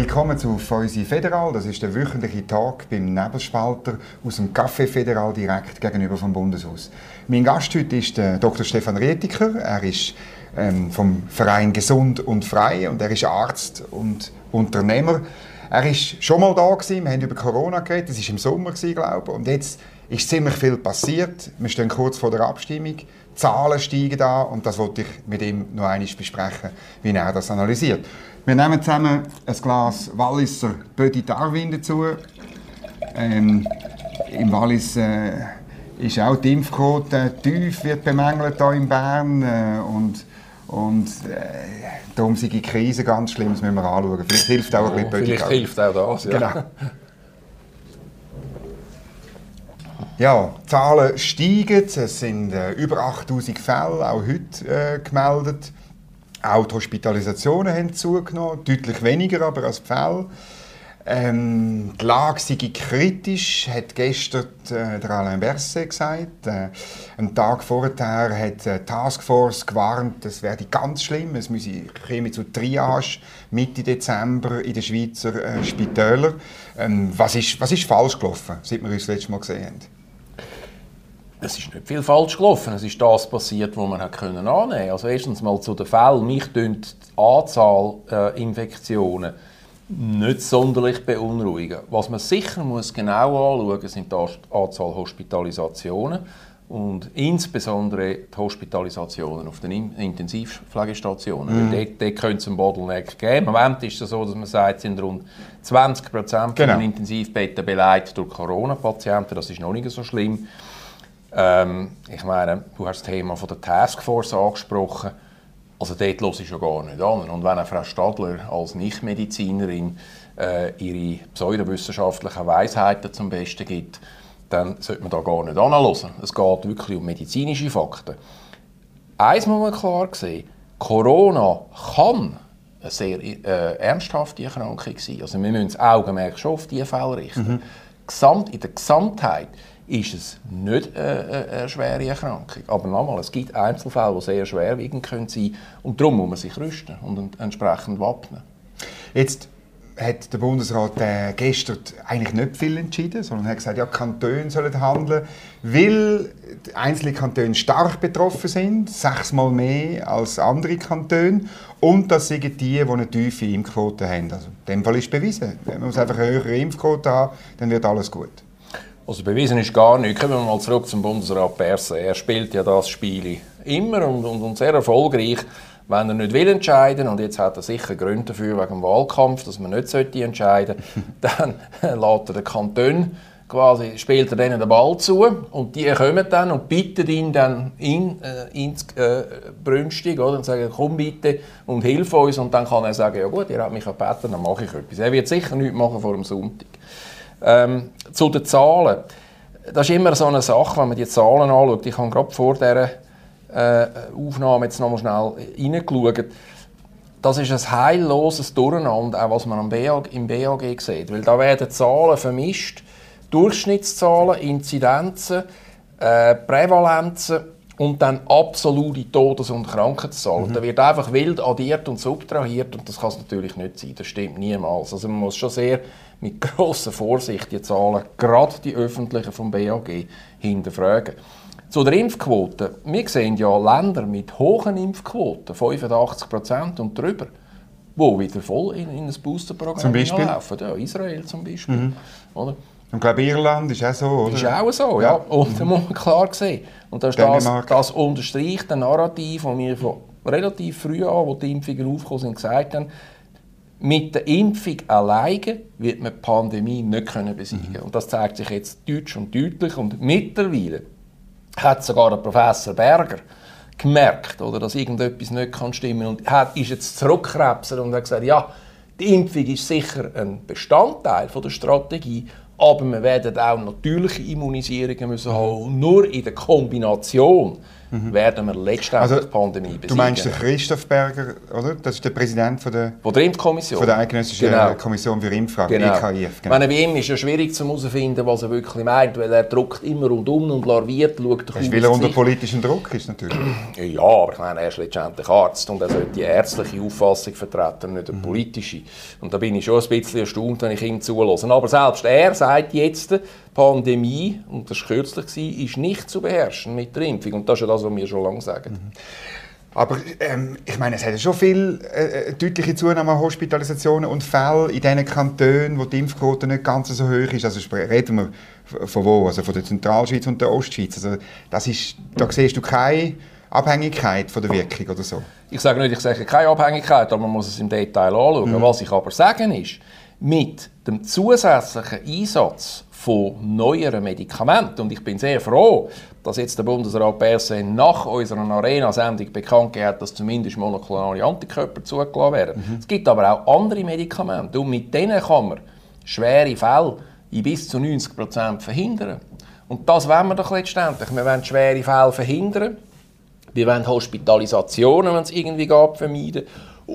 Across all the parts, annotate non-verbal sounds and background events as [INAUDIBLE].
Willkommen zu Feusi Federal. Das ist der wöchentliche Tag beim Nebelspalter aus dem Café Federal direkt gegenüber vom Bundeshaus. Mein Gast heute ist der Dr. Stefan Rietiker. Er ist ähm, vom Verein Gesund und Frei und er ist Arzt und Unternehmer. Er ist schon mal da gewesen. Wir haben über Corona geredet. Das ist im Sommer gewesen, glaube ich. Und jetzt ist ziemlich viel passiert. Wir stehen kurz vor der Abstimmung. Die Zahlen steigen da und das wollte ich mit ihm noch einmal besprechen, wie er das analysiert. Wir nehmen zusammen ein Glas Walliser Bödi Darwin dazu. Ähm, Im Wallis äh, ist auch die Impfquote tief, wird bemängelt hier in Bern. Äh, und und äh, darum sind die Krise ganz schlimm, das müssen wir anschauen. Vielleicht hilft auch ein bisschen Bödi Vielleicht hilft auch das, ja. Genau. Ja, die Zahlen steigen. Es sind äh, über 8000 Fälle auch heute äh, gemeldet. Auch die Hospitalisationen haben zugenommen, deutlich weniger aber als die. Ähm, die Lage sei kritisch, hat gestern äh, der Alain Berset gesagt. Äh, einen Tag vorher hat die Taskforce gewarnt, es werde ganz schlimm. Es müsse käme zu Triage Mitte Dezember in den Schweizer äh, Spitälern. Ähm, was, ist, was ist falsch gelaufen, seit wir uns das letzte Mal gesehen haben? Es ist nicht viel falsch gelaufen. Es ist das passiert, was man können annehmen konnte. Also erstens mal zu den Fällen. Mich die Anzahl äh, Infektionen nicht sonderlich beunruhigen. Was man sicher muss genau anschauen muss, sind die Anzahl Hospitalisationen und insbesondere die Hospitalisationen auf den Intensivpflegestationen. Mhm. dort, dort könnte es einen Bottleneck geben. Im Moment ist es so, dass man sagt, es sind rund 20 Prozent genau. der Intensivbetten beleidigt durch Corona-Patienten. Das ist noch nicht so schlimm. Ähm, ich meine, du hast das Thema von der Taskforce angesprochen. Also dort höre ich schon gar nicht an. Und wenn Frau Stadler als Nichtmedizinerin äh, ihre pseudowissenschaftlichen Weisheiten zum Besten gibt, dann sollte man da gar nicht anhören. Es geht wirklich um medizinische Fakten. Eins muss man klar sehen, Corona kann eine sehr äh, ernsthafte Erkrankung sein. Also wir müssen das Augenmerk schon auf diese Fälle richten. Mhm. Gesamt, in der Gesamtheit ist es nicht äh, äh, eine schwere Erkrankung. Aber nochmal, es gibt Einzelfälle, die sehr schwerwiegend können sein und darum muss man sich rüsten und entsprechend wappnen. Jetzt hat der Bundesrat äh, gestern eigentlich nicht viel entschieden, sondern hat gesagt, ja, Kantone sollen handeln, weil einzelne Kantone stark betroffen sind, sechsmal mehr als andere Kantone, und das sind die, die eine tiefe Impfquote haben. Also, in dem Fall ist bewiesen. Wenn man einfach eine höhere Impfquote hat, dann wird alles gut. Also bewiesen ist gar nichts. Kommen wir mal zurück zum Bundesrat Perse. Er spielt ja das Spiel immer und, und, und, sehr erfolgreich. Wenn er nicht will entscheiden und jetzt hat er sicher Gründe dafür wegen dem Wahlkampf, dass man nicht sollte entscheiden, [LAUGHS] dann lässt er den Kanton quasi spielt er denen den Ball zu und die kommen dann und bitten ihn dann in, äh, ins äh, Brünstig oder, und sagen, komm bitte und hilf uns und dann kann er sagen, ja gut, ihr habt mich gebeten, dann mache ich etwas. Er wird sicher nichts machen vor dem Sonntag. Ähm, zu den Zahlen. Das ist immer so eine Sache, wenn man die Zahlen anschaut. Ich habe gerade vor dieser äh, Aufnahme jetzt noch mal schnell reingeschaut. Das ist ein heilloses Durcheinander, auch was man BAG, im BAG sieht. Weil da werden Zahlen vermischt, Durchschnittszahlen, Inzidenzen, äh, Prävalenzen und dann absolute Todes- und Krankheitszahlen. Mhm. Da wird einfach wild addiert und subtrahiert und das kann es natürlich nicht sein. Das stimmt niemals. Also man muss schon sehr mit grosser Vorsicht die Zahlen, gerade die öffentlichen vom BAG, hinterfragen. Zu der Impfquote. Wir sehen ja Länder mit hohen Impfquoten, 85% und drüber, wo wieder voll in, in ein Boosterprogramm laufen. Ja, Israel zum Beispiel. Mhm. Oder? Und ich glaube, Irland ist auch so, oder? Ist auch so, ja. ja. Und da muss man klar sehen. Und das, das, das unterstreicht den Narrativ, das wir von relativ früh an, wo die Impfungen aufgekommen sind, gesagt haben, mit der Impfung alleine wird man die Pandemie nicht können besiegen mhm. Und das zeigt sich jetzt deutsch und deutlich. Und mittlerweile hat sogar der Professor Berger gemerkt, oder, dass irgendetwas nicht kann stimmen und hat, ist jetzt zurückkrebsen und hat gesagt, ja, die Impfung ist sicher ein Bestandteil von der Strategie, aber wir werden auch natürliche Immunisierungen müssen haben. Nur in der Kombination mhm. werden wir letztendlich also, die Pandemie besiegen. Du meinst den Christoph Berger, oder? Das ist der Präsident von der, von der Impfkommission. Von der Eidgenössischen genau. Kommission für Impfragen, genau. EKIF. Genau. Meine, bei ihm ist es ja schwierig zu herausfinden, was er wirklich meint, weil er druckt immer rundum und larviert, schaut doch Weil er unter politischem Druck ist, natürlich. [CLEARS THROAT] Ja, aber ich meine, er ist letztendlich Arzt und er sollte die ärztliche Auffassung vertreten, nicht eine mhm. politische. Und da bin ich schon ein bisschen erstaunt, wenn ich ihm zulasse. Aber selbst er sagt jetzt, Pandemie, und das war kürzlich, ist nicht zu beherrschen mit der Impfung. Und das ist ja das, was wir schon lange sagen. Mhm. Aber ähm, ich meine, es hat ja schon viel äh, deutliche Zunahme an Hospitalisationen und Fällen in den Kantonen, wo die Impfquote nicht ganz so hoch ist. Also reden wir von wo? Also von der Zentralschweiz und der Ostschweiz. Also das ist, da siehst du keine Abhängigkeit von der Wirkung oder so. Ich sage nicht, ich sage keine Abhängigkeit, aber man muss es im Detail anschauen. Mhm. Was ich aber sagen ist, mit dem zusätzlichen Einsatz von neueren Medikamenten. Und ich bin sehr froh, dass jetzt der Bundesrat Bersen nach unserer Arena-Sendung bekannt hat, dass zumindest monoklonale Antikörper zugelassen werden. Mhm. Es gibt aber auch andere Medikamente und mit denen kann man schwere Fälle in bis zu 90 Prozent verhindern. Und das wollen wir doch letztendlich. Wir wollen schwere Fälle verhindern. Wir wollen Hospitalisationen, wenn es irgendwie geht, vermeiden.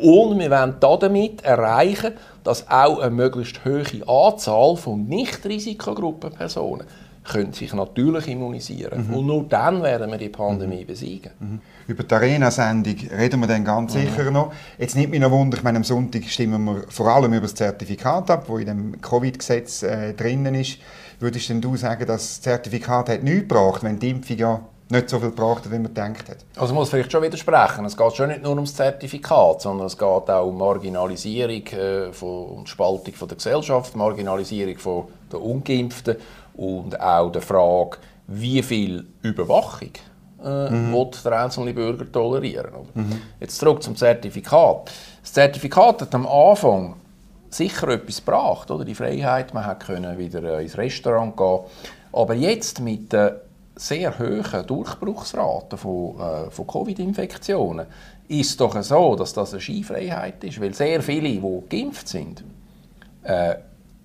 Und wir wollen damit erreichen, dass auch eine möglichst hohe Anzahl von Nicht-Risikogruppenpersonen können sich natürlich immunisieren. Mhm. Und nur dann werden wir die Pandemie mhm. besiegen. Mhm. Über die Arena-Sendung reden wir dann ganz mhm. sicher noch. Jetzt nimmt mich noch Wunder, ich meine, am Sonntag stimmen wir vor allem über das Zertifikat ab, das in dem Covid-Gesetz äh, drinnen ist. Würdest denn du sagen, dass das Zertifikat hat nichts gebracht, wenn die Impfung ja nicht so viel gebraucht hat, wie man gedacht hat. Also muss vielleicht schon widersprechen. Es geht schon nicht nur ums Zertifikat, sondern es geht auch um Marginalisierung äh, von, und Spaltung von der Gesellschaft, Marginalisierung von der Ungeimpften und auch der Frage, wie viel Überwachung äh, mhm. der einzelne Bürger tolerieren. Mhm. Jetzt zurück zum Zertifikat. Das Zertifikat hat am Anfang sicher etwas gebracht, oder? die Freiheit, man konnte wieder äh, ins Restaurant gehen. Aber jetzt mit der sehr hohen Durchbruchsraten von, äh, von Covid-Infektionen ist es doch so, dass das eine Skifreiheit ist, weil sehr viele, die geimpft sind, äh,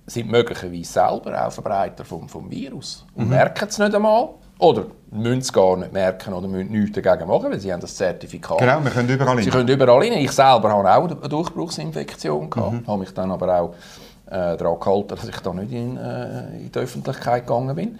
sind möglicherweise selber auch Verbreiter vom, vom Virus und mhm. merken es nicht einmal oder müssen es gar nicht merken oder müssen nichts dagegen machen, weil sie haben das Zertifikat. Genau, wir können überall hin. Sie können überall hin. Ich selber hatte auch eine Durchbruchsinfektion, gehabt, mhm. habe mich dann aber auch äh, daran gehalten, dass ich da nicht in, äh, in die Öffentlichkeit gegangen bin.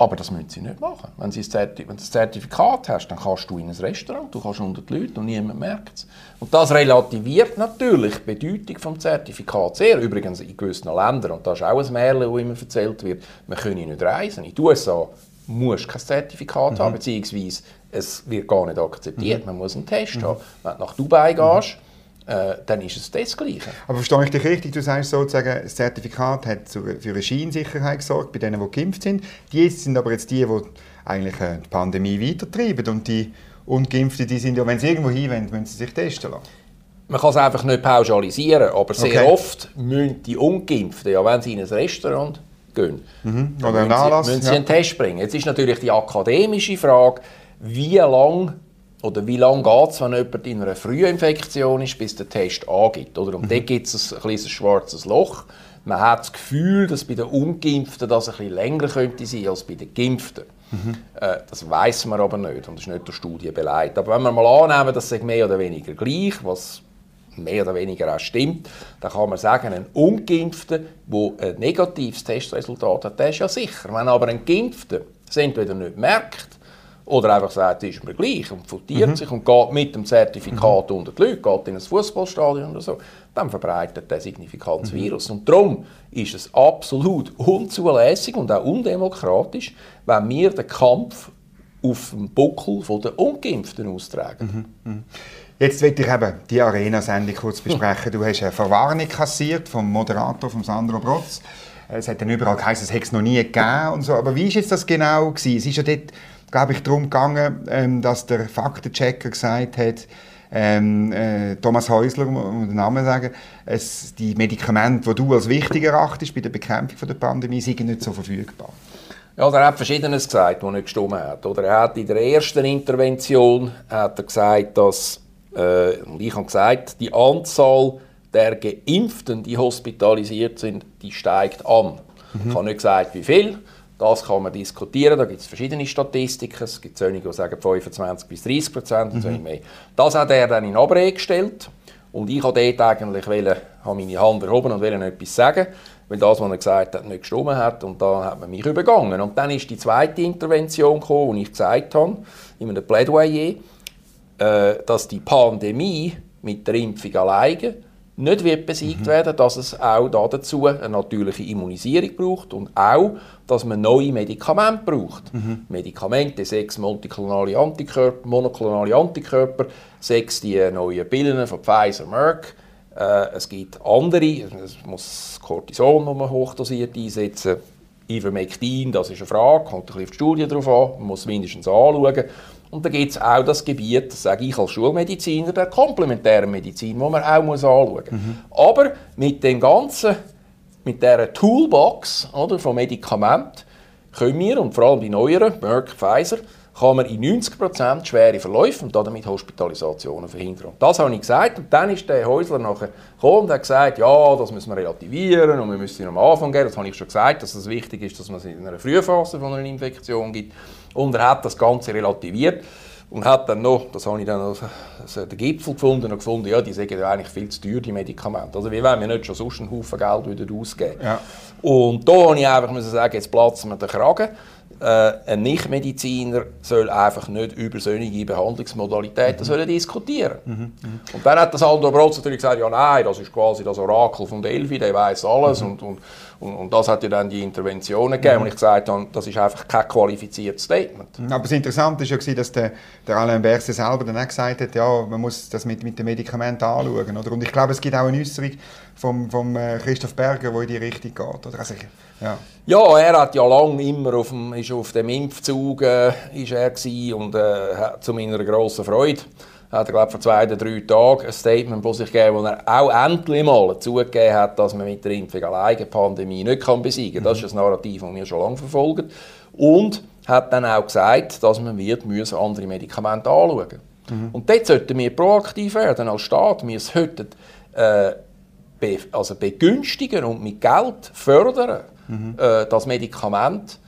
Aber das müssen sie nicht machen. Wenn, sie wenn du das Zertifikat hast, dann kannst du in ein Restaurant, du kannst unter die Leute und niemand merkt es. Und das relativiert natürlich die Bedeutung des Zertifikats sehr. Übrigens in gewissen Ländern, und das ist auch ein Märchen, das immer erzählt wird, man könne nicht reisen. In den USA musst du kein Zertifikat mhm. haben, beziehungsweise es wird gar nicht akzeptiert. Mhm. Man muss einen Test mhm. haben. Wenn du nach Dubai gehst, äh, dann ist es das Gleiche. Aber verstehe ich dich richtig? Du sagst sozusagen, das Zertifikat hat für eine Scheinsicherheit gesorgt bei denen, die geimpft sind. Die sind aber jetzt die, die eigentlich äh, die Pandemie weitertreiben und die Ungeimpften, die sind ja, wenn sie irgendwo hinwollen, müssen sie sich testen lassen. Man kann es einfach nicht pauschalisieren, aber sehr okay. oft müssen die Ungeimpften, ja, wenn sie in ein Restaurant gehen, mhm. Oder müssen, Anlass, sie, müssen sie einen Test bringen. Jetzt ist natürlich die akademische Frage, wie lange oder wie lange geht es, wenn jemand in einer Frühinfektion ist, bis der Test angibt? Oder? Und mhm. dort gibt es ein kleines schwarzes Loch. Man hat das Gefühl, dass bei den Ungeimpften das ein bisschen länger könnte sein als bei den Geimpften. Mhm. Äh, das weiß man aber nicht und das ist nicht der Studie beleidigt. Aber wenn wir mal annehmen, dass es mehr oder weniger gleich, was mehr oder weniger auch stimmt, dann kann man sagen, ein Ungeimpfter, der ein negatives Testresultat hat, der ist ja sicher. Wenn aber ein Geimpfter es entweder nicht merkt oder einfach sagt, ist mir gleich und futiert mhm. sich und geht mit dem Zertifikat mhm. unter die Leute, geht in ein Fußballstadion oder so, dann verbreitet der signifikant das mhm. Virus. Und darum ist es absolut unzulässig und auch undemokratisch, wenn wir den Kampf auf dem Buckel der Ungeimpften austragen. Mhm. mhm. Jetzt will ich eben die Arena-Sendung kurz besprechen. Du hast eine Verwarnung kassiert vom Moderator, von Sandro Brotz. Es hat dann überall geheißen, es hätte es noch nie gegeben und so. Aber wie ist jetzt das genau gewesen? Es ist ja dort glaube ich, darum gegangen, ähm, dass der Faktenchecker gesagt hat, ähm, äh, Thomas Häusler, um den Namen sagen, es, die Medikamente, die du als wichtig erachtest bei der Bekämpfung der Pandemie, sind nicht so verfügbar. Ja, er hat Verschiedenes gesagt, was nicht gestimmt hat. Oder er hat in der ersten Intervention hat er gesagt, dass, äh, ich habe gesagt, die Anzahl der Geimpften, die hospitalisiert sind, die steigt an. Mhm. Ich habe nicht gesagt, wie viel. Das kann man diskutieren, da gibt es verschiedene Statistiken. Es gibt solche, die sagen 25 bis 30 Prozent und mhm. mehr. Das hat er dann in Abrede gestellt. Und ich habe dort eigentlich wollen, habe meine Hand erhoben und wollte etwas sagen, weil das, was er gesagt hat, nicht gestimmt hat. Und da hat man mich übergangen. Und dann ist die zweite Intervention gekommen, wo ich gesagt habe, in einem Plädoyer, äh, dass die Pandemie mit der Impfung alleine nicht wird besiegt mhm. werden, dass es auch dazu eine natürliche Immunisierung braucht und auch, dass man neue Medikamente braucht. Mhm. Medikamente, sechs multiklonale Antikörper, monoklonale Antikörper, sechs die neuen Pillen von Pfizer, Merck. Äh, es gibt andere, es muss Cortison, das man hochdosiert einsetzen. Ivermectin, das ist eine Frage, kommt ein bisschen auf die Studie drauf an, man muss es mindestens anschauen. Und da gibt es auch das Gebiet, das sage ich als Schulmediziner, der komplementären Medizin, wo man auch muss anschauen muss. Mhm. Aber mit dem ganzen, mit dieser Toolbox oder, von Medikamenten können wir, und vor allem die neueren, Merck, Pfizer, kann man in 90% schwere Verläufe und damit Hospitalisationen verhindern. Und das habe ich gesagt. Und dann ist der Häusler nachher gekommen und hat gesagt, ja, das müssen wir relativieren und wir müssen am Anfang gehen. Das habe ich schon gesagt, dass es wichtig ist, dass man es in einer Frühphase von einer Infektion gibt. Und er hat das Ganze relativiert und hat dann noch, das habe ich dann als, als den Gipfel gefunden und gefunden, ja, die sind ja eigentlich viel zu teuer, die Medikamente. Also wie wollen wir nicht schon sonst einen Haufen Geld wieder ausgeben? Ja. Und da habe ich einfach müssen sagen, jetzt platzen wir den Kragen äh, ein Nichtmediziner soll einfach nicht über solche Behandlungsmodalitäten mhm. sollen diskutieren. Mhm. Mhm. Und dann hat das Aldo Brotz natürlich gesagt, ja nein, das ist quasi das Orakel von Delphi, der weiß alles mhm. und, und, und, und, das hat ja dann die Interventionen gegeben. Mhm. Und ich gesagt habe, das ist einfach kein qualifiziertes Statement. Aber das Interessante war ja, dass der, der Alain Berset selber dann auch gesagt hat, ja, man muss das mit, mit den Medikamenten anschauen. Oder? Und ich glaube, es gibt auch eine Äußerung vom, vom äh, Christoph Berger, die in die Richtung geht. Oder? Also, ja. ja, er hat ja lange immer auf dem, ist auf dem Impfzug äh, ist er und äh, zu meiner grossen Freude hat er glaube vor zwei oder drei Tagen ein Statement von sich gegeben, wo er auch endlich mal zugegeben hat, dass man mit der Impfung alleine die Pandemie nicht kann besiegen kann. Das ist ein Narrativ, das wir schon lange verfolgen. Und hat dann auch gesagt, dass man wird müssen andere Medikamente anschauen mhm. Und dort sollten wir proaktiv werden als Staat. Wir sollten äh, also begünstigen und mit Geld fördern, mhm. äh, das Medikament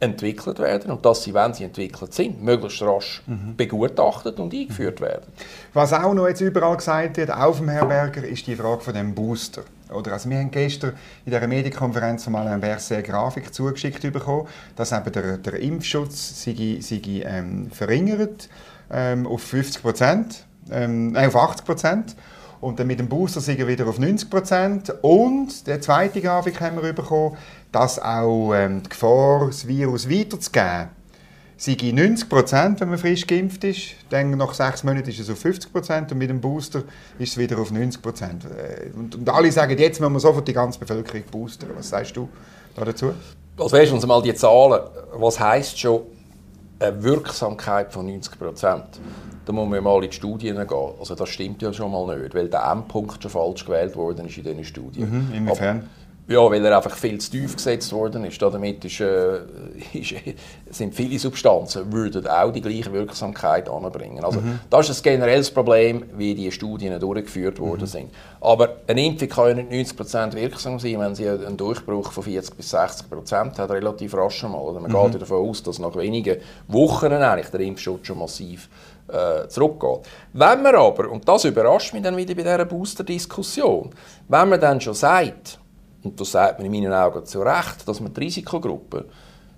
entwickelt werden und dass sie, wenn sie entwickelt sind, möglichst rasch mhm. begutachtet und eingeführt werden. Was auch noch jetzt überall gesagt wird, auf dem Herberger, ist die Frage von dem Booster. Oder also wir haben gestern in der Medienkonferenz von Alain Berset eine Grafik zugeschickt bekommen, dass eben der, der Impfschutz sei, sei, ähm, verringert ähm, auf 50 Prozent, ähm, auf 80 Prozent und dann mit dem Booster sind wir wieder auf 90 Prozent. Und der zweite Grafik haben wir bekommen, dass auch ähm, die Gefahr, das Virus weiterzugeben, sei 90 Prozent, wenn man frisch geimpft ist. Dann nach sechs Monaten ist es auf 50 Prozent und mit dem Booster ist es wieder auf 90 Prozent. Äh, und, und, alle sagen, jetzt müssen wir sofort die ganze Bevölkerung boostern. Was sagst du da dazu? Also weißt mal die Zahlen. Was heisst schon eine Wirksamkeit von 90 Prozent? Da muss man mal in die Studien gehen. Also das stimmt ja schon mal nicht, weil der Endpunkt schon falsch gewählt worden ist in diesen Studien. Mhm, inwiefern? Aber, ja, weil er einfach viel zu tief gesetzt worden ist. Damit ist, äh, [LAUGHS] ist, sind viele Substanzen, würden auch die gleiche Wirksamkeit anbringen. Also mhm. das ist ein generelles Problem, wie die Studien durchgeführt worden mhm. sind. Aber eine Impfung kann ja nicht 90% wirksam sein, wenn sie einen Durchbruch von 40 bis 60% hat, relativ rasch mal. Oder man mhm. geht davon aus, dass nach wenigen Wochen eigentlich der Impfschutz schon massiv äh, zurückgeht. Wenn man aber, und das überrascht mich dann wieder bei dieser Booster-Diskussion, wenn man dann schon sagt, und das sagt man in meinen Augen zu Recht, dass man die Risikogruppen,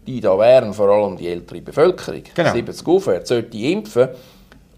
die da wären, vor allem die ältere Bevölkerung, genau. 70 aufwärts, sollte impfen,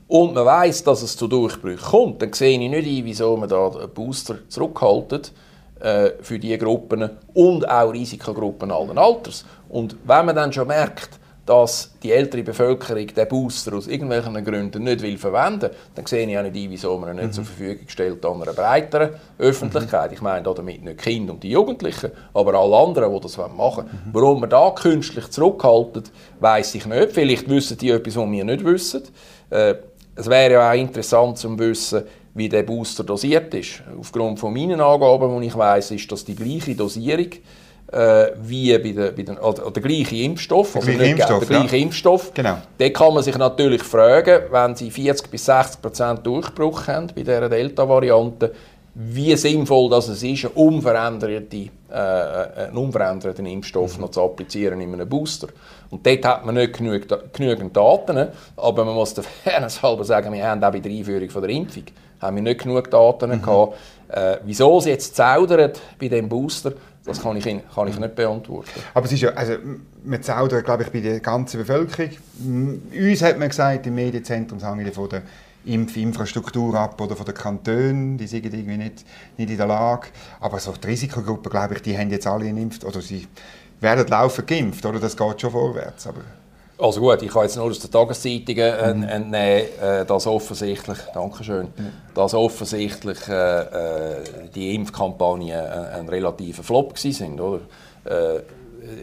und man weiß, dass es zu Durchbrüchen kommt, dann sehe ich nicht ein, wieso man da einen Booster zurückhaltet äh, für diese Gruppen und auch Risikogruppen allen Alters. Und wenn man dann schon merkt, dass die ältere Bevölkerung den Booster aus irgendwelchen Gründen nicht will verwenden will, dann sehe ich auch nicht ein, wieso man ihn nicht mhm. zur Verfügung stellt an einer breiteren Öffentlichkeit. Mhm. Ich meine damit nicht die Kinder und die Jugendlichen, aber alle anderen, die das machen wollen. Mhm. Warum man da künstlich zurückhaltet, weiß ich nicht. Vielleicht wissen die etwas, was wir nicht wissen. Äh, es wäre ja auch interessant zu wissen, wie der Booster dosiert ist. Aufgrund von meinen Angaben, die ich weiß, ist das die gleiche Dosierung äh, wie bei der, bei der, oder der gleiche Impfstoff. Der gleiche Impfstoff, der gleiche ja. Impfstoff. Genau. Da kann man sich natürlich fragen, wenn sie 40 bis 60 Prozent Durchbruch haben bei dieser Delta-Variante, wie sinnvoll das es ist, einen unveränderten, äh, einen unveränderten Impfstoff mhm. noch zu applizieren in einem Booster. Und dort hat man nicht genug, genügend Daten, aber man muss der Fairness halber sagen, wir haben auch bei der Einführung von der Impfung haben wir nicht genug Daten mhm. gehabt. Äh, wieso es jetzt zaudert bei dem Booster, das kann ich, kann ich nicht beantworten. Aber es ist ja, also, man zaudert, glaube ich, bei der ganzen Bevölkerung. Uns hat man gesagt, im Medienzentrum sagen wir von der Impfinfrastruktur ab oder von den Kantonen, die sind irgendwie nicht, nicht in der Lage. Aber so die Risikogruppen, glaube ich, die haben jetzt alle geimpft oder sie werden laufend geimpft, oder? Das geht schon vorwärts. Aber also gut, ich kann jetzt nur aus den Tageszeitungen mhm. entnehmen, äh, dass offensichtlich, Dankeschön, mhm. dass offensichtlich äh, äh die Impfkampagnen ein, ein relativer Flop sind, oder? Äh,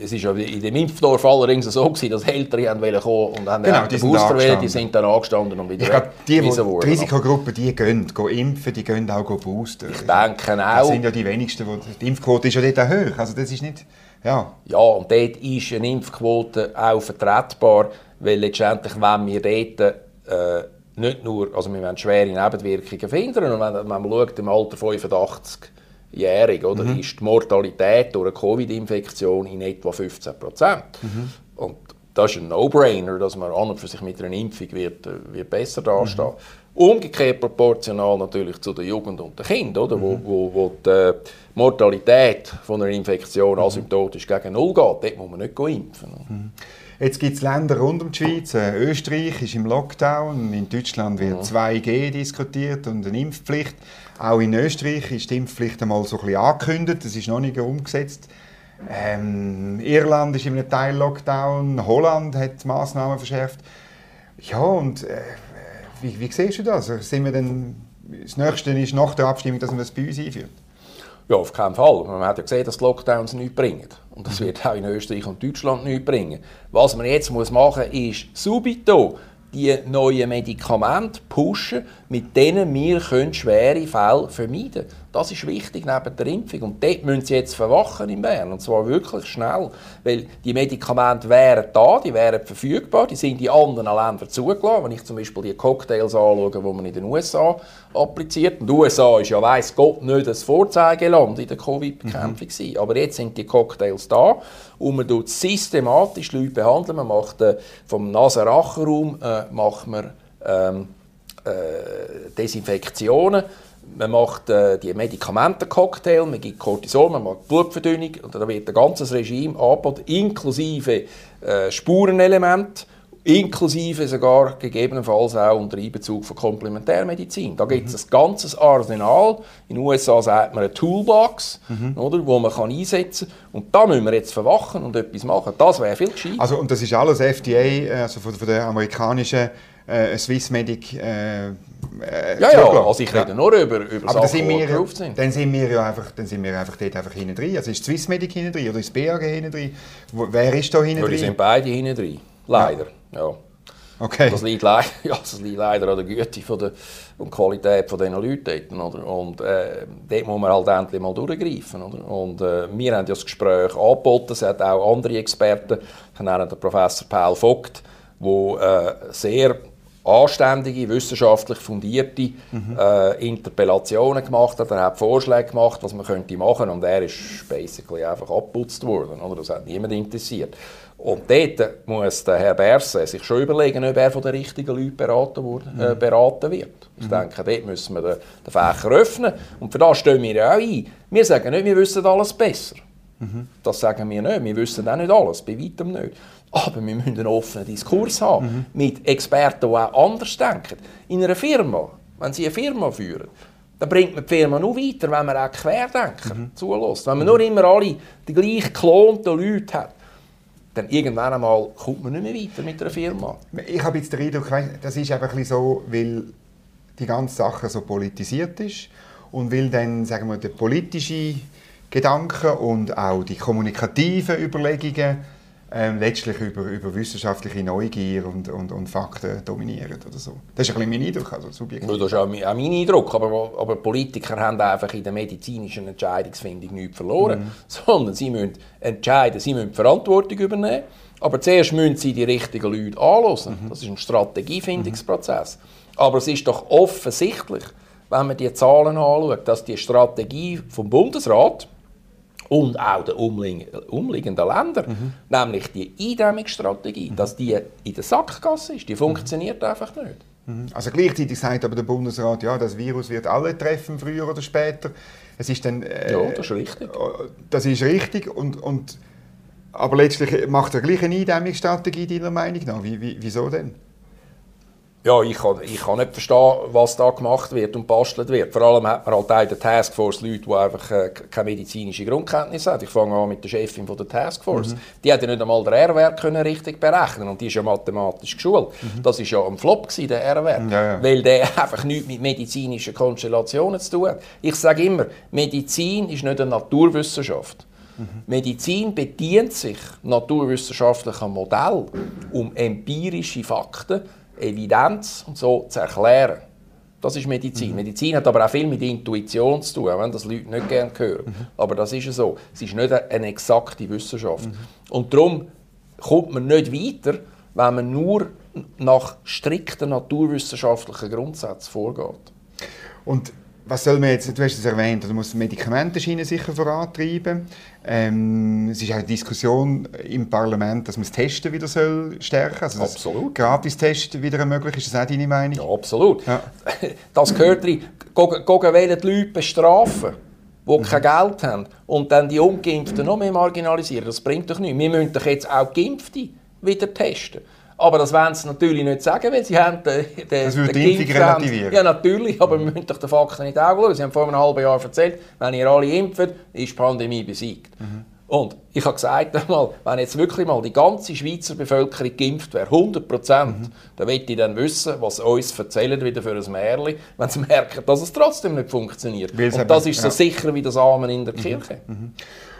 es ist ja in dem Impfdorf allerdings so gewesen, dass Ältere haben kommen und haben genau, die Booster wählen, die sind dann angestanden und wieder ich glaub, die, die Risikogruppen, die gehen, gehen impfen, die gehen auch boosten. Ich denke auch. Das sind ja die wenigsten, die, die Impfquote ist ja dort hoch, also das ist nicht... Ja. ja, und dort ist eine Impfquote auch vertretbar, weil letztendlich, wenn wir dort äh, nicht nur, also wir wollen schwere Nebenwirkungen verhindern und wenn, wenn man schaut, im Alter 85-jährig, oder, mhm. ist die Mortalität durch eine Covid-Infektion in etwa 15 Prozent. Mhm. Und das ist ein No-Brainer, dass man an und für sich mit einer Impfung wird, äh, wird besser dastehen. Mhm. Umgekehrt proportional natürlich zu der Jugend und den Kindern, oder? Mhm. Wo, wo, wo die äh, Mortalität von einer Infektion mhm. asymptotisch gegen Null geht. Dort muss man nicht impfen. Mhm. Jetzt gibt es Länder rund um die Schweiz. Äh, Österreich ist im Lockdown. In Deutschland wird ja. 2G diskutiert und eine Impfpflicht. Auch in Österreich ist die Impfpflicht einmal so ein bisschen angekündigt. Das ist noch nicht umgesetzt. Ähm, Irland ist in einem Teil Lockdown. Holland hat Maßnahmen verschärft. Ja, und äh, wie, wie siehst du das? Sind wir denn, das Nächste ist nach der Abstimmung, dass man das bei uns einführt? Ja, auf keinen Fall. Man hat ja gesehen, dass die Lockdowns nichts bringen. Und das wird auch in Österreich und Deutschland nichts bringen. Was man jetzt muss machen muss, ist subito die neuen Medikamente pushen, mit denen wir schwere Fälle vermeiden können. Das ist wichtig neben der Impfung. Und dort müssen sie jetzt verwachen in Bern. Und zwar wirklich schnell. Weil die Medikamente wären da, die wären verfügbar, die sind in anderen Ländern zugelassen. Wenn ich zum Beispiel die Cocktails anschaue, die man in den USA appliziert. Und die USA ist ja, weiss Gott, nicht das Vorzeigeland in der Covid-Bekämpfung. Mhm. Aber jetzt sind die Cocktails da und man tut systematisch Leute behandeln. Man macht äh, vom Nasenrachenraum äh, macht man, ähm, äh, Desinfektionen man macht äh, die Medikamentencocktail, man gibt Cortison, man macht Blutverdünnung und da wird ein ganzes Regime angeboten, inklusive äh, Spurenelement, inklusive sogar gegebenenfalls auch unter Einbezug von Komplementärmedizin. Da gibt es mhm. ein ganzes Arsenal. In den USA sagt man eine Toolbox, mhm. oder, wo man kann einsetzen kann. Und da müssen wir jetzt verwachen und etwas machen. Das wäre viel gescheit. Also, und das ist alles FDA, also von, von der amerikanischen äh, Swissmedic äh, äh, ja, ja, also ich rede ja. nur über, über Aber Sachen, die geprüft sind. Dann sind wir ja einfach, dann sind wir einfach dort einfach hinten drin. Also ist Swissmedic hinten drin oder ist BAG hinten drin? Wer ist da hinten drin? Die sind beide hinten drin, leider. Ja. ja. Okay. Das, liegt leider, ja, das liegt leider an der Güte von der, und Qualität von diesen Leuten dort. Oder? Und äh, dort muss man halt endlich mal durchgreifen. Oder? Und äh, wir haben ja das Gespräch angeboten, es hat auch andere Experten, ich nenne den Professor Paul Vogt, der äh, sehr anständige, wissenschaftlich fundierte mhm. äh, Interpellationen gemacht hat. Er hat Vorschläge gemacht, was man könnte machen und er ist basically einfach abgeputzt worden. Oder? Das hat niemand interessiert. Und dort muss der Herr Berse sich schon überlegen, ob er von den richtigen Leuten beraten, wurde, äh, mhm. beraten wird. Ich mhm. denke, dort müssen wir den, den Fächer öffnen. Und für das stehen wir ja auch ein. Wir sagen nicht, wir wissen alles besser. Mhm. Das sagen wir nicht. Wir wissen auch nicht alles, bei weitem nicht. Aber wir müssen einen offenen Diskurs haben mhm. mit Experten, die auch anders denken. In einer Firma, wenn Sie eine Firma führen, dann bringt man die Firma nur weiter, wenn man auch Querdenker mhm. zulässt. Wenn man nur immer alle die gleich geklonten Leute hat, dann irgendwann einmal kommt man nicht mehr weiter mit einer Firma. Ich habe jetzt den Eindruck, das ist einfach so, weil die ganze Sache so politisiert ist und weil dann, sagen wir, der politische Gedanke und auch die kommunikativen Überlegungen ähm, letztlich über, über wissenschaftliche Neugier und, und, und Fakten dominieren oder so. Das ist ein bisschen mein Eindruck, also subjektiv. das ist auch mein, Eindruck, aber, aber Politiker haben einfach in der medizinischen Entscheidungsfindung nichts verloren, mhm. sondern sie müssen entscheiden, sie müssen Verantwortung übernehmen, aber zuerst müssen sie die richtigen Leute anhören. Mhm. Das ist ein Strategiefindungsprozess. Mhm. Aber es ist doch offensichtlich, wenn man die Zahlen anschaut, dass die Strategie vom Bundesrat und auch der umliegenden Länder, mhm. nämlich die Eindämmungsstrategie, mhm. dass die in der Sackgasse ist, die funktioniert mhm. einfach nicht. Mhm. Also gleichzeitig sagt aber der Bundesrat, ja, das Virus wird alle treffen, früher oder später. Es ist dann, äh, ja, das ist richtig. Das ist richtig und, und aber letztlich macht er gleich eine Eindämmungsstrategie, deiner Meinung nach. Wie, wie, wieso denn? Ja, ich kann, ich kann nicht verstehen, was da gemacht wird und bastelt wird. Vor allem hat man halt der Taskforce Leute, die einfach äh, keine medizinische Grundkenntnis haben. Ich fange an mit der Chefin von der Taskforce. Mhm. Die hat ja nicht einmal den R-Wert richtig berechnen und die ist ja mathematisch geschult. Mhm. Das war ja ein Flop gewesen, der R-Wert, ja, ja. weil der [LAUGHS] einfach nichts mit medizinischen Konstellationen zu tun hat. Ich sage immer, Medizin ist nicht eine Naturwissenschaft. Mhm. Medizin bedient sich naturwissenschaftlichen Modell, um empirische Fakten Evidenz und so zu erklären. Das ist Medizin. Mhm. Medizin hat aber auch viel mit Intuition zu tun, wenn das Leute nicht gerne hören. Mhm. Aber das ist so. Es ist nicht eine exakte Wissenschaft. Mhm. Und darum kommt man nicht weiter, wenn man nur nach strikten naturwissenschaftlichen Grundsätzen vorgeht. Und was soll man jetzt, du hast es erwähnt, man muss Medikamentenschiene sicher vorantreiben. Ähm, es ist auch eine Diskussion im Parlament, dass man das Testen wieder soll stärken soll. Also absolut. Gratis-Testen wieder ermöglichen. Ist das auch deine Meinung? Ja, absolut. Ja. [LAUGHS] Das gehört rein. Gehen wollen die Leute bestrafen, die mhm. kein Geld haben und dann die Ungeimpften noch mehr marginalisieren. Das bringt doch nichts. Wir müssen doch jetzt auch Geimpfte wieder testen. Aber das wollen sie natürlich nicht sagen, weil sie haben den, den, Das würde die Impfung relativieren. Ja, natürlich, aber wir müssen doch den Fakten nicht Augen. Sie haben vor einem halben Jahr erzählt, wenn ihr alle impft, ist die Pandemie besiegt. Mhm. Und ich habe gesagt einmal, wenn jetzt wirklich mal die ganze Schweizer Bevölkerung geimpft wäre, 100 Prozent, mhm. dann möchte ich dann wissen, was uns erzählen wieder für ein Märchen, wenn sie merken, dass es trotzdem nicht funktioniert. Und das ist so ja. sicher wie das Amen in der mhm. Kirche. Mhm.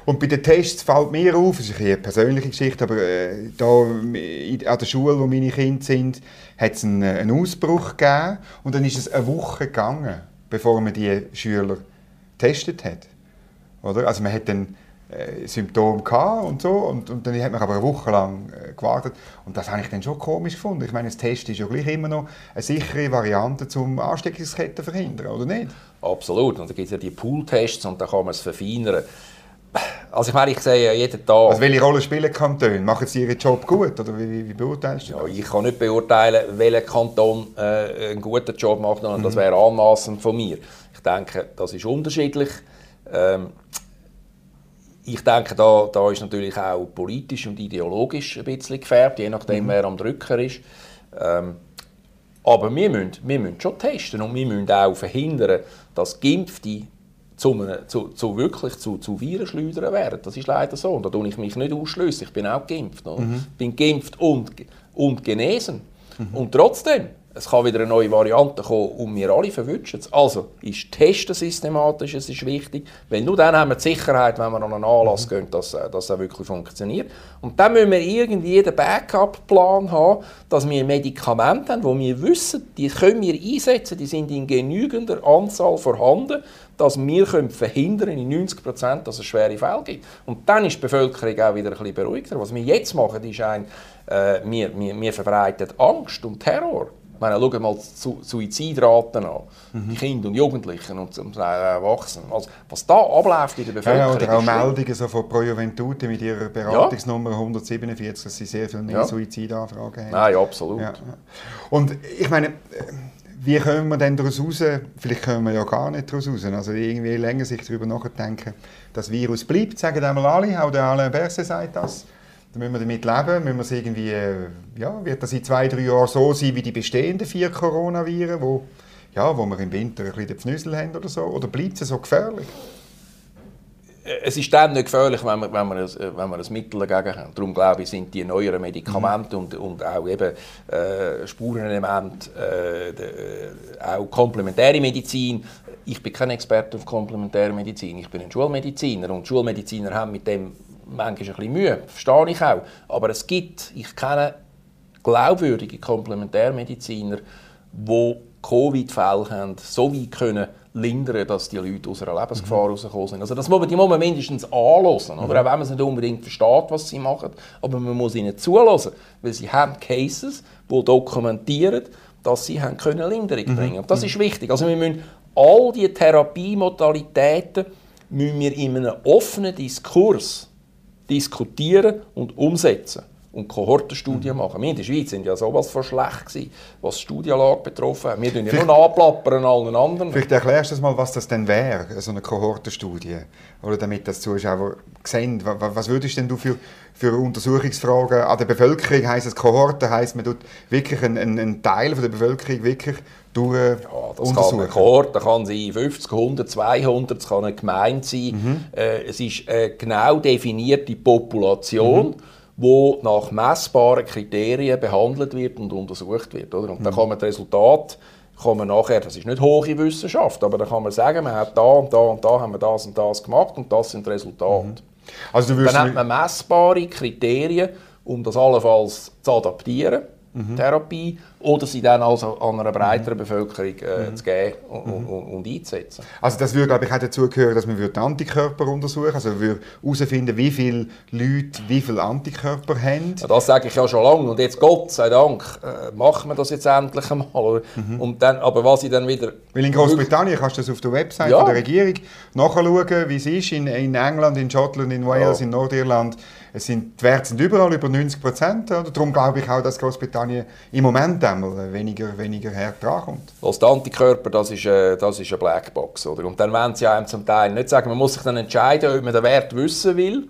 Und bei den Tests fällt mir auf, das ist eine persönliche Geschichte, aber äh, da an der Schule, wo meine Kinder sind, hat es einen, einen, Ausbruch gegeben und dann ist es eine Woche gegangen, bevor man die Schüler getestet hat. Oder? Also man hat dann äh, Symptome gehabt und so und, und dann hat man aber eine Woche lang äh, gewartet und das habe ich dann schon komisch gefunden. Ich meine, das Test ist ja gleich immer noch eine sichere Variante zum Ansteckungsketten zu verhindern, oder nicht? Absolut. Und da gibt es ja die Pool-Tests und da kann man es verfeinern. Also ich meine, ich sehe ja jeden Tag... Also welche Rolle spielen Kantone? Machen sie ihren Job gut oder wie, wie beurteilst du das? Ja, ich kann nicht beurteilen, welcher Kanton äh, einen guten Job macht und mhm. das wäre anmaßend von mir. Ich denke, das ist unterschiedlich. Ähm, ich denke, da, da ist natürlich auch politisch und ideologisch ein bisschen gefärbt, je nachdem, mhm. wer am Drücker ist. Ähm, aber wir müssen, wir müssen schon testen und wir müssen auch verhindern, dass Geimpfte zu, zu, zu wirklich zu, zu Virenschleudern werden. Das ist leider so. Und da tue ich mich nicht ausschließen. Ich bin auch geimpft. Mhm. Ich bin geimpft und, und genesen. Mhm. Und trotzdem, es kann wieder eine neue Variante kommen und wir alle verwünschen es. Also ist Testen systematisch, es ist wichtig, weil nur dann haben wir die Sicherheit, wenn wir an einen Anlass mhm. gehen, dass, äh, dass es wirklich funktioniert. Und dann müssen wir irgendwie den Backup-Plan haben, dass wir Medikamente haben, wo wir wissen, die können wir einsetzen, die sind in genügender Anzahl vorhanden, dass wir können verhindern in 90 Prozent, dass es schwere Fälle gibt. Und dann ist die Bevölkerung auch wieder ein bisschen beruhigter. Was wir jetzt machen, ist ein, äh, wir, wir, wir verbreiten Angst und Terror. Ich meine, schau mal die Suizidraten an, mhm. Kinder und Jugendlichen und Erwachsenen. Also, was da abläuft in der Bevölkerung. Ja, oder auch Meldungen so von Pro Juventute mit ihrer Beratungsnummer ja. 147, dass sie sehr viel mehr ja. Suizidanfragen haben. Nein, absolut. Ja. Und ich meine, wie kommen wir denn daraus raus? Vielleicht kommen wir ja gar nicht daraus raus. Also irgendwie länger sich darüber nachdenken, das Virus bleibt, sagen einmal alle, auch der Alain Berset sagt das. Da müssen wir damit leben, müssen wir es irgendwie, äh, ja, wird das in zwei, drei Jahren so sein wie die bestehenden vier Coronaviren, wo, ja, wo wir im Winter ein bisschen den Pfnüsel haben oder so? Oder bleibt es so gefährlich? Es ist dann nicht gefährlich, wenn wir, wenn wir, ein, wenn wir ein Mittel dagegen haben. Darum glaube ich, sind die neueren Medikamente mhm. und, und auch eben äh, Spurenelemente, äh, de, äh, auch komplementäre Medizin. Ich bin kein Experte auf komplementäre Medizin, ich bin ein Schulmediziner und Schulmediziner haben mit dem manchmal ein bisschen Mühe, verstehe ich auch. Aber es gibt, ich kenne glaubwürdige Komplementärmediziner, die Covid-Fälle haben, so weit können lindern, dass die Leute aus einer Lebensgefahr mhm. rausgekommen sind. Also das muss man, die muss man mindestens anhören, oder? Mhm. auch wenn man es nicht unbedingt versteht, was sie machen, aber man muss ihnen zulassen, weil sie haben Cases, die dokumentieren, dass sie haben können Linderung mhm. bringen können. Das mhm. ist wichtig. Also wir müssen all diese Therapiemodalitäten müssen wir in einem offenen Diskurs diskutieren und umsetzen und Kohortenstudien mhm. machen. Wir in der Schweiz sind ja sowas von schlecht gewesen, was die Studienlage betroffen hat. Wir tun ja nur nachplappern allen anderen. Vielleicht erklärst du mal, was das denn wäre, so eine Kohortenstudie. Oder damit das Zuschauer sehen. Was würdest denn du für, für Untersuchungsfragen an der Bevölkerung, heisst es Kohorte, heisst man tut wirklich einen, einen Teil von der Bevölkerung wirklich durch ja, das untersuchen? Kann eine Kohorte kann sein 50, 100, 200, es kann eine Gemeinde sein. Mhm. Äh, es ist eine genau definierte Population. Mhm wo nach messbaren Kriterien behandelt wird und untersucht wird. Oder? Und mhm. dann kann man das Resultat kann man nachher, das ist nicht hohe Wissenschaft, aber dann kann man sagen, man hat da und da und da haben wir das und das gemacht und das sind die Resultate. Mhm. Also dann hat man messbare Kriterien, um das allenfalls zu adaptieren mhm. Therapie oder sie dann also an einer breiteren Bevölkerung äh, mhm. zu geben und, mhm. und, und, einzusetzen. Also das würde glaube ich auch dazu gehören, dass man würde Antikörper untersuchen also wir herausfinden, wie viele Leute wie viele Antikörper haben. Ja, das sage ich ja schon lange und jetzt Gott sei Dank äh, machen wir das jetzt endlich einmal. Mhm. Und dann, aber was ich dann wieder... Weil in Großbritannien kannst du das auf der Website ja. der Regierung nachschauen, wie es ist, in, in England, in Schottland, in Wales, ja. in Nordirland es sind, die Werte sind überall über 90 Prozent. Darum glaube ich auch, dass Großbritannien im Moment einmal weniger, weniger hart drankommt. Die Antikörper, das ist, äh, das ist eine Blackbox. Oder? Und dann wollen sie einem zum Teil nicht sagen, man muss sich dann entscheiden, ob man den Wert wissen will.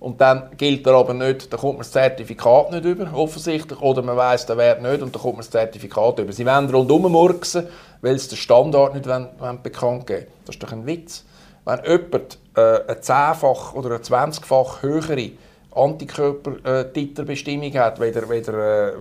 Und dann gilt er aber nicht, dann kommt man das Zertifikat nicht über, offensichtlich. Oder man weiß den Wert nicht und dann kommt man das Zertifikat über. Sie wollen rundum murksen, weil sie den Standard nicht wollen, wollen bekannt geben Das ist doch ein Witz. Wenn jemand äh, eine zehnfach oder eine zwanzigfach höhere Antikörpertiterbestimmung hat, weder, weder, äh,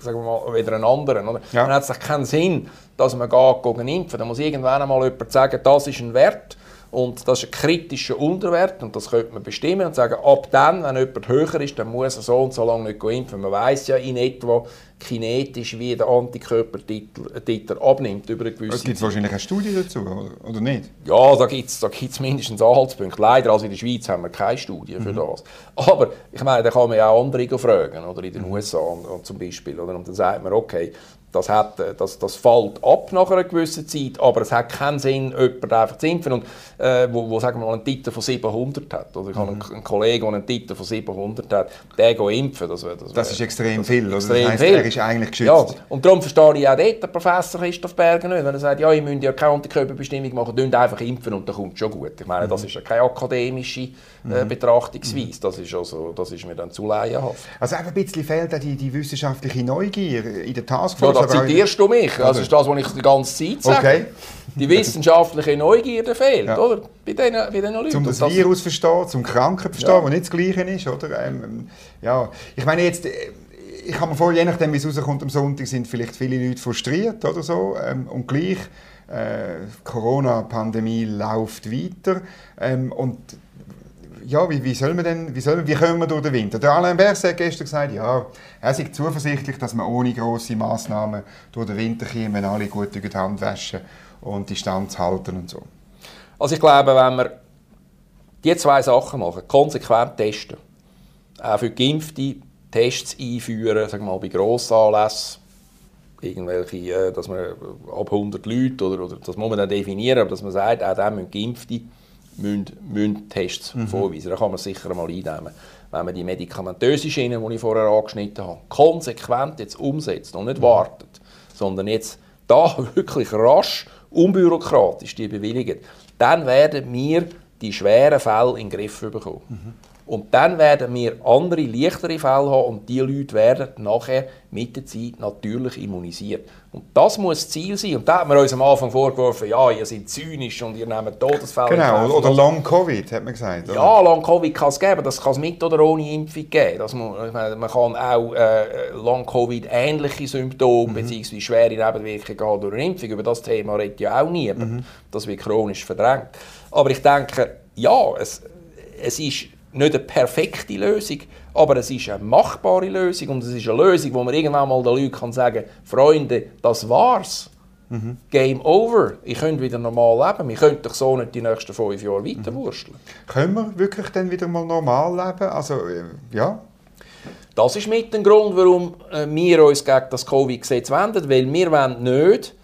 sagen wir mal, weder einen anderen. Oder? Ja. Dann hat es keinen Sinn, dass man geht gegen impfen. Dann muss irgendwann einmal jemand sagen, das ist ein Wert und das ist ein kritischer Unterwert und das könnte man bestimmen und sagen, ab dann, wenn jemand höher ist, dann muss er so und so lange nicht impfen. Man weiß ja in etwa kinetisch, wie der Antikörpertiter abnimmt über eine gewisse Es gibt wahrscheinlich eine Studie dazu, oder nicht? Ja, da gibt es da gibt's mindestens Anhaltspunkte. Leider, also in der Schweiz haben wir keine Studie für mhm. das. Aber ich meine, da kann man ja auch andere fragen, oder in den mhm. USA zum Beispiel. Oder? Und dann sagt man, okay, das, hat, äh, das, das fällt ab nach einer gewissen Zeit, aber es hat keinen Sinn, jemanden einfach zu impfen, und, äh, wo, wo sagen wir mal, einen Titel von 700 hat. Oder ich mhm. habe einen, einen Kollegen, der einen Titel von 700 hat, der geht impfen. Das, das, das ist extrem das viel. Extrem das heisst, viel. Er ist eigentlich geschützt. Ja, und darum verstehe ich auch dort den Professor Christoph Berger nicht, wenn er sagt, ja, ihr müsst ja keine Antikörperbestimmung machen, dünnt einfach impfen und dann kommt es schon gut. Ich meine, das mhm. ist ja keine akademische äh, mhm. Betrachtungsweise, das ist, also, das ist mir dann zu laienhaft. Also ein bisschen fehlt die, die wissenschaftliche Neugier in der Taskforce da zitierst du mich. Das ist das, was ich die ganze Zeit sage. Okay. Die wissenschaftliche Neugierde fehlt, ja. oder? Bei diesen, bei diesen Leuten. Um das, das Virus zu verstehen, zum Kranken verstehen, ja. nicht das Gleiche ist, oder? Ähm, ähm, ja. Ich meine jetzt, äh, ich habe mir vor, je nachdem, wie es rauskommt am Sonntag, sind vielleicht viele Leute frustriert oder so. Ähm, und gleich, äh, Corona-Pandemie läuft weiter. Ähm, und ja, wie, wie, soll man denn, wie, soll, wie kommen wir durch den Winter? Der Alain Berset hat gestern gesagt, ja, er ist zuversichtlich, dass man ohne grosse Massnahmen durch den Winter kommen, alle gut durch die Hand waschen und Distanz halten und so. Also ich glaube, wenn wir die zwei Sachen machen, konsequent testen, auch für Geimpfte Tests einführen, sagen wir mal bei Grossanlässen, irgendwelche, äh, dass man ab 100 Leute, oder, oder das muss man dann definieren, aber dass man sagt, auch dann müssen Geimpfte müssen, müssen Tests mhm. vorweisen. Da kann man sicher mal einnehmen. Wenn man die medikamentöse Schiene, die ich vorher angeschnitten habe, konsequent jetzt umsetzt und nicht mhm. wartet, sondern jetzt da [LAUGHS] wirklich rasch, unbürokratisch die bewilligt, dann werden wir die schweren Fälle in den Griff bekommen. Mhm. Und dann werden wir andere, leichtere Fälle haben und diese Leute werden nachher mit der Zeit natürlich immunisiert. Und das muss das Ziel sein. Und da hat man uns am Anfang vorgeworfen, ja, ihr seid zynisch und ihr nehmt Todesfälle. Genau, oder Long-Covid, hat man gesagt. Oder? Ja, Long-Covid kann es geben, das kann es mit oder ohne Impfung geben. Das man, man kann auch äh, Long-Covid ähnliche Symptome mhm. bzw. schwere Nebenwirkungen haben durch eine Impfung. Über das Thema redet ja auch niemand. Mhm. Das wird chronisch verdrängt. Aber ich denke, ja, es, es ist nicht eine perfekte Lösung, aber es ist eine machbare Lösung und es ist eine Lösung, wo man irgendwann mal den Leuten kann sagen Freunde, das war's. Mhm. Game over. Ich könnte wieder normal leben. Wir könnten doch so nicht die nächsten fünf Jahre weiterwursteln. Mhm. Können wir wirklich dann wieder mal normal leben? Also, äh, ja. Das ist mit dem Grund, warum äh, wir uns gegen das Covid-Gesetz wenden, weil wir wollen nicht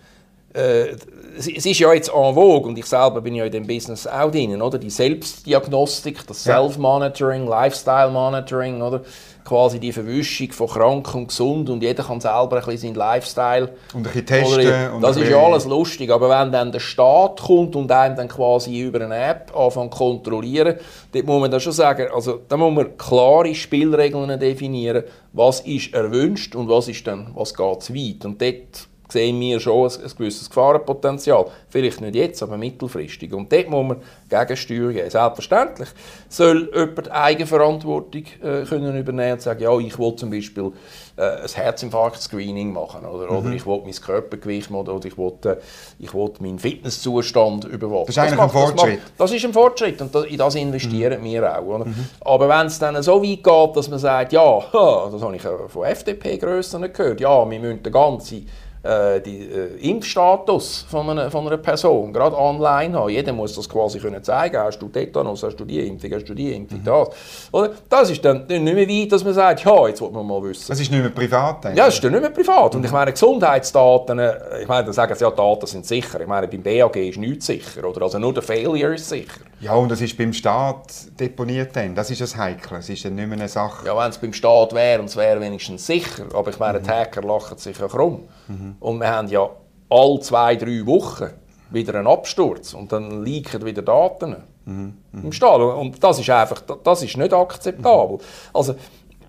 äh, es ist ja jetzt en vogue und ich selber bin ja in dem Business auch drin, oder? Die Selbstdiagnostik, das Self-Monitoring, Lifestyle-Monitoring, oder? Quasi die Verwischung von krank und gesund und jeder kann selber ein bisschen seinen Lifestyle und ein bisschen testen. das ist ja alles lustig, aber wenn dann der Staat kommt und einem dann quasi über eine App anfängt zu kontrollieren, dort muss man dann schon sagen, also da muss man klare Spielregeln definieren, was ist erwünscht und was ist dann, was geht zu weit. Und dort sehen wir schon ein, ein gewisses Gefahrenpotenzial. Vielleicht nicht jetzt, aber mittelfristig. Und dort muss man Gegensteuer geben. Selbstverständlich soll jemand Eigenverantwortung äh, können übernehmen und sagen, ja, ich will zum Beispiel äh, ein Herzinfarkt-Screening machen oder, mhm. oder ich will mein Körpergewicht oder, oder ich will, äh, ich will meinen Fitnesszustand überwachen. Das ist eigentlich das macht, ein Fortschritt. Das, macht, das, ist ein Fortschritt und in das investieren mhm. wir auch. Mhm. Aber wenn es dann so weit geht, dass man sagt, ja, das habe ich von FDP-Grössen gehört, ja, wir müssen den ganzen äh, die äh, Impfstatus von einer, von einer Person, gerade online haben. Jeder muss das quasi können zeigen. Hast du Tetanus, hast du die Impfung, hast du die Impfung, mhm. das. Oder? Das ist dann nicht mehr weit, dass man sagt, ja, jetzt wollen wir mal wissen. Das ist nicht mehr privat? Ja, das ist dann nicht mehr privat. Mhm. Und ich meine, Gesundheitsdaten, äh, ich meine, dann sagen sie ja, Daten sind sicher. Ich meine, beim BAG ist nichts sicher. Oder? Also nur der Failure ist sicher. Ja, und das ist beim Staat deponiert dann. Das ist das Heikle. Es ist dann nicht mehr eine Sache. Ja, wenn es beim Staat wäre und es wäre wenigstens sicher. Aber ich meine, mhm. die Hacker lachen sich ja krumm. Mhm. Und wir haben ja alle zwei, drei Wochen wieder einen Absturz und dann liegen wieder Daten mhm. Mhm. im Staat. Und das ist einfach, das ist nicht akzeptabel. Mhm. Also,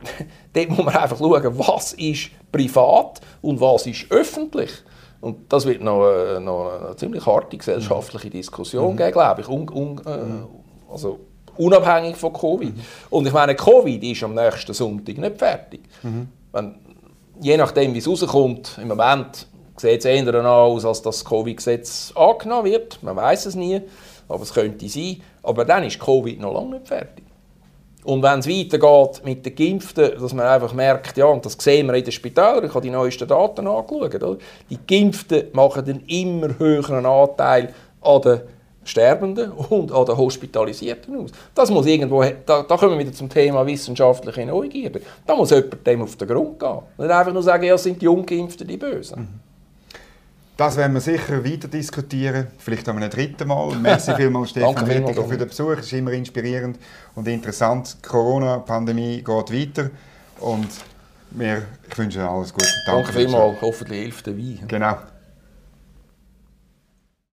[LAUGHS] dort muss man einfach schauen, was ist privat und was ist öffentlich. Und das wird noch, äh, noch eine ziemlich harte gesellschaftliche Diskussion mhm. geben, glaube ich. Un, un, äh, also, unabhängig von Covid. Mhm. Und ich meine, Covid ist am nächsten Sonntag nicht fertig. Mhm. Wenn, je nachdem, wie es rauskommt, im Moment sieht es eher aus, als das Covid-Gesetz angenommen wird. Man weiß es nie, aber es könnte sein. Aber dann ist Covid noch lange nicht fertig. Und wenn es weitergeht mit den Geimpften, dass man einfach merkt, ja, und das sehen wir in den Spitälern, ich habe die neuesten Daten angeschaut, oder? die Geimpften machen einen immer höheren Anteil an den Sterbenden und an den Hospitalisierten aus. Das muss irgendwo, da, da kommen wir wieder zum Thema wissenschaftliche Neugierde. Da muss jemand dem auf den Grund gehen. Nicht einfach nur sagen, ja, sind die Ungeimpften die Bösen. Mhm. Das werden wir sicher weiter diskutieren, vielleicht an einem dritten Mal. [LAUGHS] Merci vielmals, Stefan Wettiger, für den Besuch. Es ist immer inspirierend und interessant. Die Corona-Pandemie geht weiter und wir, ich wünsche Ihnen alles Gute. Danke, Danke vielmals. Hoffentlich hilft der Wein. Genau.